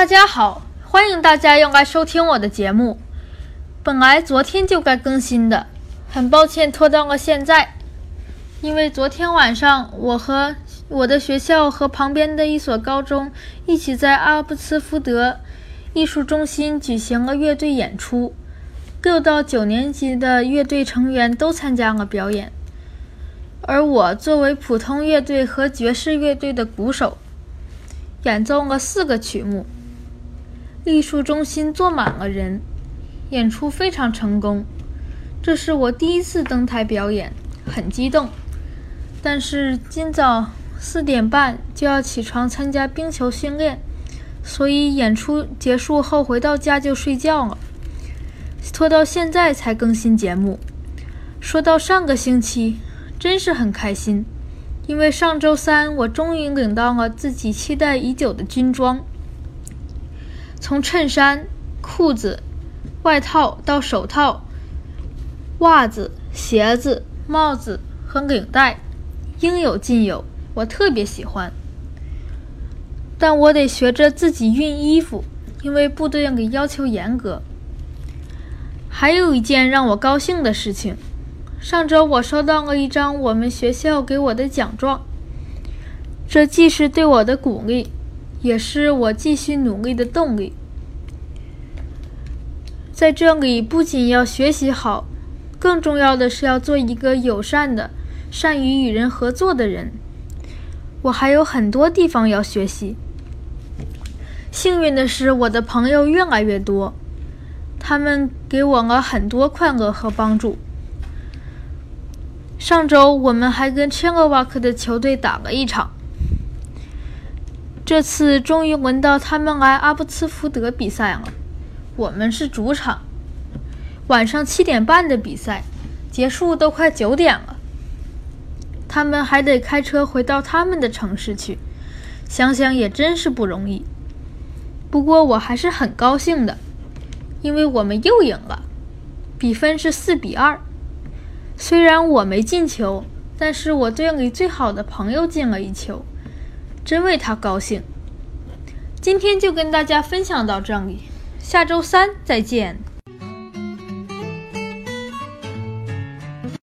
大家好，欢迎大家又来收听我的节目。本来昨天就该更新的，很抱歉拖到了现在。因为昨天晚上我和我的学校和旁边的一所高中一起在阿布茨福德艺术中心举行了乐队演出，六到九年级的乐队成员都参加了表演，而我作为普通乐队和爵士乐队的鼓手，演奏了四个曲目。艺术中心坐满了人，演出非常成功。这是我第一次登台表演，很激动。但是今早四点半就要起床参加冰球训练，所以演出结束后回到家就睡觉了，拖到现在才更新节目。说到上个星期，真是很开心，因为上周三我终于领到了自己期待已久的军装，从衬衫、裤子、外套到手套、袜子、鞋子、帽子和领带。应有尽有，我特别喜欢。但我得学着自己熨衣服，因为部队里要求严格。还有一件让我高兴的事情，上周我收到了一张我们学校给我的奖状，这既是对我的鼓励，也是我继续努力的动力。在这里，不仅要学习好，更重要的是要做一个友善的。善于与人合作的人，我还有很多地方要学习。幸运的是，我的朋友越来越多，他们给我了很多快乐和帮助。上周我们还跟切洛瓦克的球队打了一场，这次终于轮到他们来阿布茨福德比赛了。我们是主场，晚上七点半的比赛，结束都快九点了。他们还得开车回到他们的城市去，想想也真是不容易。不过我还是很高兴的，因为我们又赢了，比分是四比二。虽然我没进球，但是我队里最好的朋友进了一球，真为他高兴。今天就跟大家分享到这里，下周三再见。